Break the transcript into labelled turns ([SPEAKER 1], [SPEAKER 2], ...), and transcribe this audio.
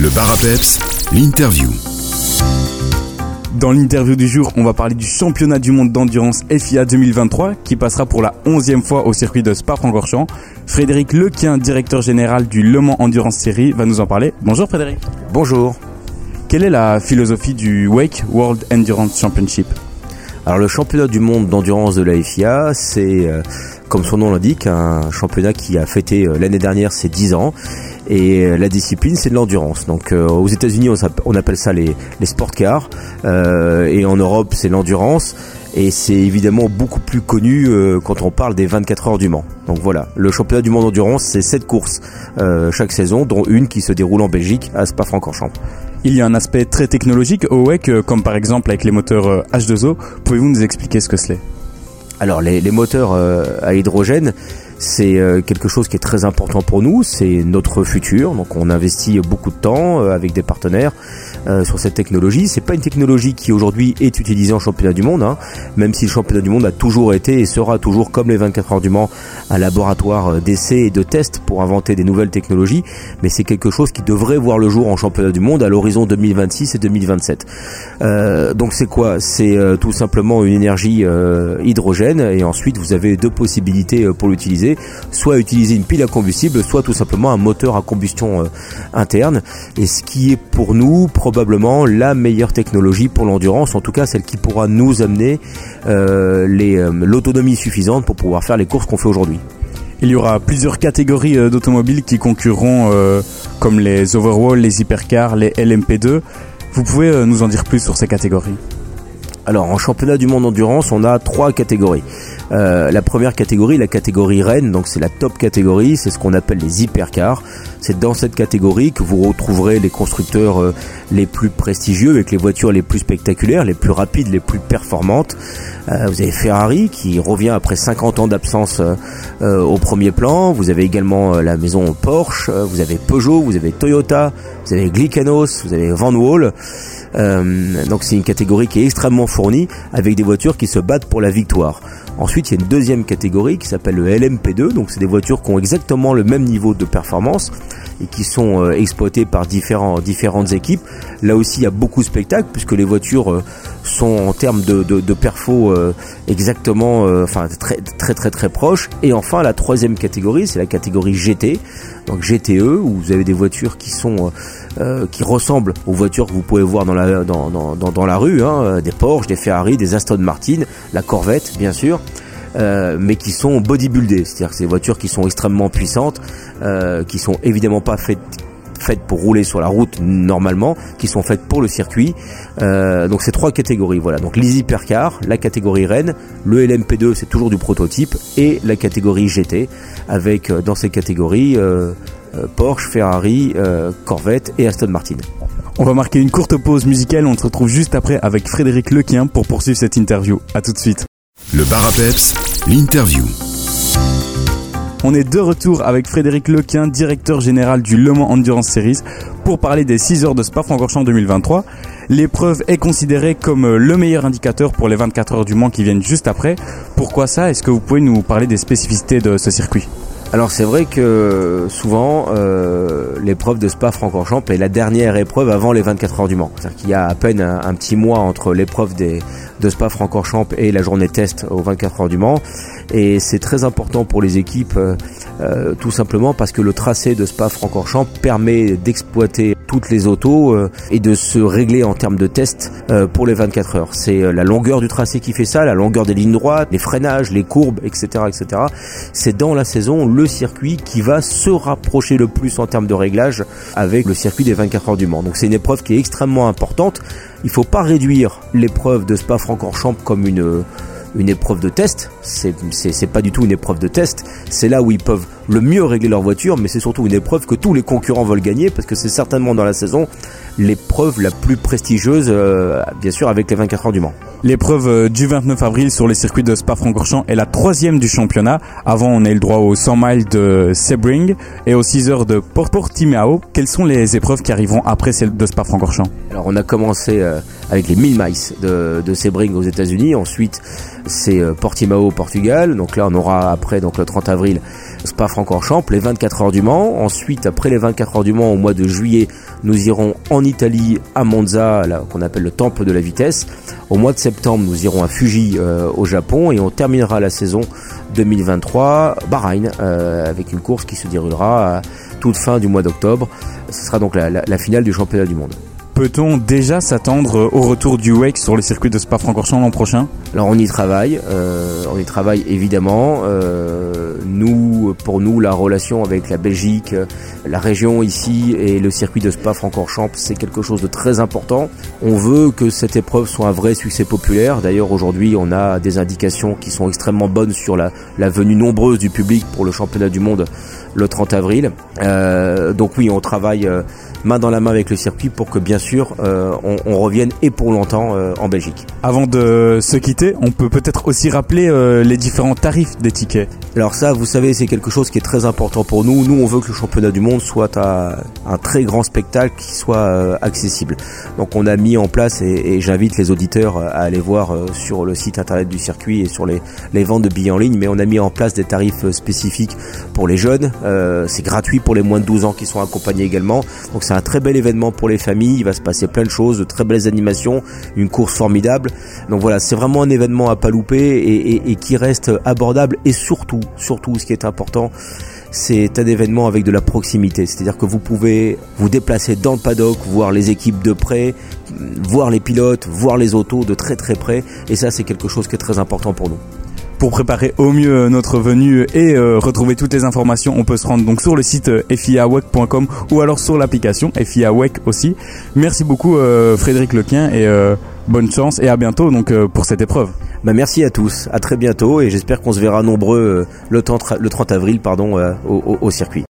[SPEAKER 1] Le bar à peps, l'interview.
[SPEAKER 2] Dans l'interview du jour, on va parler du championnat du monde d'endurance FIA 2023 qui passera pour la onzième fois au circuit de Spa-Francorchamps. Frédéric Lequien, directeur général du Le Mans Endurance Series, va nous en parler. Bonjour Frédéric.
[SPEAKER 3] Bonjour.
[SPEAKER 2] Quelle est la philosophie du Wake World Endurance Championship?
[SPEAKER 3] Alors le championnat du monde d'endurance de la FIA, c'est euh, comme son nom l'indique, un championnat qui a fêté euh, l'année dernière ses 10 ans. Et euh, la discipline, c'est de l'endurance. Donc aux États-Unis, on, appelle ça les, les sport cars. et en Europe, c'est l'endurance. Et c'est évidemment beaucoup plus connu quand on parle des 24 heures du Mans. Donc voilà, le championnat du monde d'endurance, c'est 7 courses chaque saison, dont une qui se déroule en Belgique à Spa-Francorchamps.
[SPEAKER 2] Il y a un aspect très technologique au WEC, euh, comme par exemple avec les moteurs H2O. Euh, Pouvez-vous nous expliquer ce que c'est?
[SPEAKER 3] Alors les, moteurs euh, à hydrogène, c'est quelque chose qui est très important pour nous, c'est notre futur. Donc on investit beaucoup de temps avec des partenaires euh, sur cette technologie. C'est pas une technologie qui aujourd'hui est utilisée en championnat du monde, hein, même si le championnat du monde a toujours été et sera toujours comme les 24 heures du Mans un laboratoire euh, d'essais et de tests pour inventer des nouvelles technologies, mais c'est quelque chose qui devrait voir le jour en championnat du monde à l'horizon 2026 et 2027. Euh, donc c'est quoi? C'est euh, tout simplement une énergie hydrogène et ensuite vous avez deux possibilités pour l'utiliser, soit utiliser une pile à combustible, soit tout simplement un moteur à combustion interne. Et ce qui est pour nous probablement la meilleure technologie pour l'endurance, en tout cas celle qui pourra nous amener euh, euh, l'autonomie suffisante pour pouvoir faire les courses qu'on fait aujourd'hui.
[SPEAKER 2] Il y aura plusieurs catégories euh, d'automobiles qui concurreront comme les Overwall, les Hypercars, les LMP2. Vous pouvez nous en dire plus sur ces catégories?
[SPEAKER 3] Alors en championnat du monde endurance, on a trois catégories. Euh, la première catégorie, la catégorie Rennes, donc c'est la top catégorie, c'est ce qu'on appelle les hypercars. C'est dans cette catégorie que vous retrouverez les constructeurs euh, les plus prestigieux avec les voitures les plus spectaculaires, les plus rapides, les plus performantes. Euh, vous avez Ferrari qui revient après 50 ans d'absence au premier plan. Vous avez également la maison Porsche, vous avez Peugeot, vous avez Toyota, vous avez Glickenhaus, vous avez Van Wall. Euh, donc c'est une catégorie qui est extrêmement fournie avec des voitures qui se battent pour la victoire. Ensuite, il y a une deuxième catégorie qui s'appelle le LMP2, donc c'est des voitures qui ont exactement le même niveau de performance et qui sont euh, exploitées par différents, différentes équipes. Là aussi, il y a beaucoup de spectacles puisque les voitures euh, sont en termes de, de, perfo exactement, enfin très très très très proches. Et enfin, la troisième catégorie, c'est la catégorie GT, donc GTE où vous avez des voitures qui sont euh, qui ressemblent aux voitures que vous pouvez voir dans la, dans, dans, dans, la rue, hein, euh, des Porsche, des Ferrari, des Aston Martin, la Corvette bien sûr. Euh, mais qui sont bodybuildées, c'est-à-dire que c'est voitures qui sont extrêmement puissantes, euh, qui sont évidemment pas faites pour rouler sur la route normalement, qui sont faites pour le circuit. Euh, donc c'est trois catégories, voilà. Donc les hypercars, la catégorie Rennes, le LMP2 c'est toujours du prototype et la catégorie GT avec dans ces catégories euh, euh, Porsche, Ferrari, euh, Corvette et Aston Martin.
[SPEAKER 2] On va marquer une courte pause musicale, on se retrouve juste après avec Frédéric Lequien pour poursuivre cette interview. A tout de suite.
[SPEAKER 1] Le bar à peps, l'interview.
[SPEAKER 2] On est de retour avec Frédéric Lequin, directeur général du Le Mans Endurance Series, pour parler des 6 heures de Spa-Francorchamps 2023. L'épreuve est considérée comme le meilleur indicateur pour les 24 heures du Mans qui viennent juste après. Pourquoi ça? Est-ce que vous pouvez nous parler des spécificités de ce circuit?
[SPEAKER 3] Alors c'est vrai que souvent euh, l'épreuve de Spa-Francorchamps est la dernière épreuve avant les 24 heures du Mans. C'est-à-dire qu'il y a à peine un, petit mois entre l'épreuve de Spa-Francorchamps et la journée test aux 24 heures du Mans. Et c'est très important pour les équipes euh, euh, tout simplement parce que le tracé de Spa-Francorchamps permet d'exploiter toutes les autos euh, et de se régler en termes de test pour les 24 heures. C'est la longueur du tracé qui fait ça, la longueur des lignes droites, les freinages, les courbes, etc. etc. C'est dans la saison le circuit qui va se rapprocher le plus en termes de réglage avec le circuit des 24 heures du Mans. Donc c'est une épreuve qui est extrêmement importante. Il faut pas réduire l'épreuve de Spa-Francorchamps comme une une épreuve de test. C'est, pas du tout une épreuve de test. C'est là où ils peuvent le mieux régler leur voiture, mais c'est surtout une épreuve que tous les concurrents veulent gagner parce que c'est certainement dans la saison l'épreuve la plus prestigieuse, euh, bien sûr, avec les 24 heures du Mans.
[SPEAKER 2] L'épreuve euh, du 29 avril sur les circuits de Spa-Francorchamps est la troisième du championnat. Avant, on a eu le droit aux 100 miles de Sebring et aux 6 heures de Portimao. Quelles sont les épreuves qui arriveront après celles de Spa-Francorchamps?
[SPEAKER 3] Alors, on a commencé euh, avec les 1000 miles de, de Sebring aux États-Unis. Ensuite, c'est Portimao au Portugal. Donc là, on aura après donc le 30 avril Spa-Francorchamps, les 24 heures du Mans. Ensuite, après les 24 heures du Mans, au mois de juillet, nous irons en Italie, à Monza, qu'on appelle le temple de la vitesse. Au mois de septembre, nous irons à Fuji euh, au Japon et on terminera la saison 2023 Bahreïn euh, avec une course qui se déroulera à toute fin du mois d'octobre. Ce sera donc la finale du championnat du monde.
[SPEAKER 2] Peut-on déjà s'attendre au retour du Wake sur le circuit de Spa-Francorchamps l'an prochain?
[SPEAKER 3] Alors on y travaille, euh, on y travaille évidemment. Euh, nous, pour nous, la relation avec la Belgique, la région ici et le circuit de Spa-Francorchamps, c'est quelque chose de très important. On veut que cette épreuve soit un vrai succès populaire. D'ailleurs, aujourd'hui, on a des indications qui sont extrêmement bonnes sur la, venue nombreuse du public pour le championnat du monde le 30 avril. Euh, donc oui, on travaille euh, main dans la main avec le circuit pour que bien sûr euh, on, on, revienne et pour longtemps euh, en Belgique.
[SPEAKER 2] Avant de se quitter, on peut peut-être aussi rappeler euh, les différents tarifs des tickets.
[SPEAKER 3] Alors ça, vous savez, c'est quelque chose qui est très important pour nous. Nous, on veut que le championnat du monde soit à un très grand spectacle qui soit accessible. Donc on a mis en place, et, et j'invite les auditeurs à aller voir sur le site internet du circuit et sur les, les ventes de billets en ligne, mais on a mis en place des tarifs spécifiques pour les jeunes. c'est gratuit pour les moins de 12 ans qui sont accompagnés également. Donc c'est un très bel événement pour les familles. Il va se passer plein de choses, de très belles animations, une course formidable. Donc voilà, c'est vraiment un événement à pas louper et, qui reste abordable et surtout, surtout, ce qui est important, c'est un événement avec de la proximité. C'est-à-dire que vous pouvez vous déplacer dans le paddock, voir les équipes de près, voir les pilotes, voir les autos de très très près. Et ça, c'est quelque chose qui est très important pour nous.
[SPEAKER 2] Pour préparer au mieux notre venue et euh, retrouver toutes les informations, on peut se rendre donc sur le site euh, fiawec.com ou alors sur l'application FIAWEC aussi. Merci beaucoup euh, Frédéric Lequin et bonne chance et à bientôt donc pour cette épreuve.
[SPEAKER 3] Bah merci à tous, à très bientôt et j'espère qu'on se verra nombreux le, 30, le 30 avril pardon, au circuit.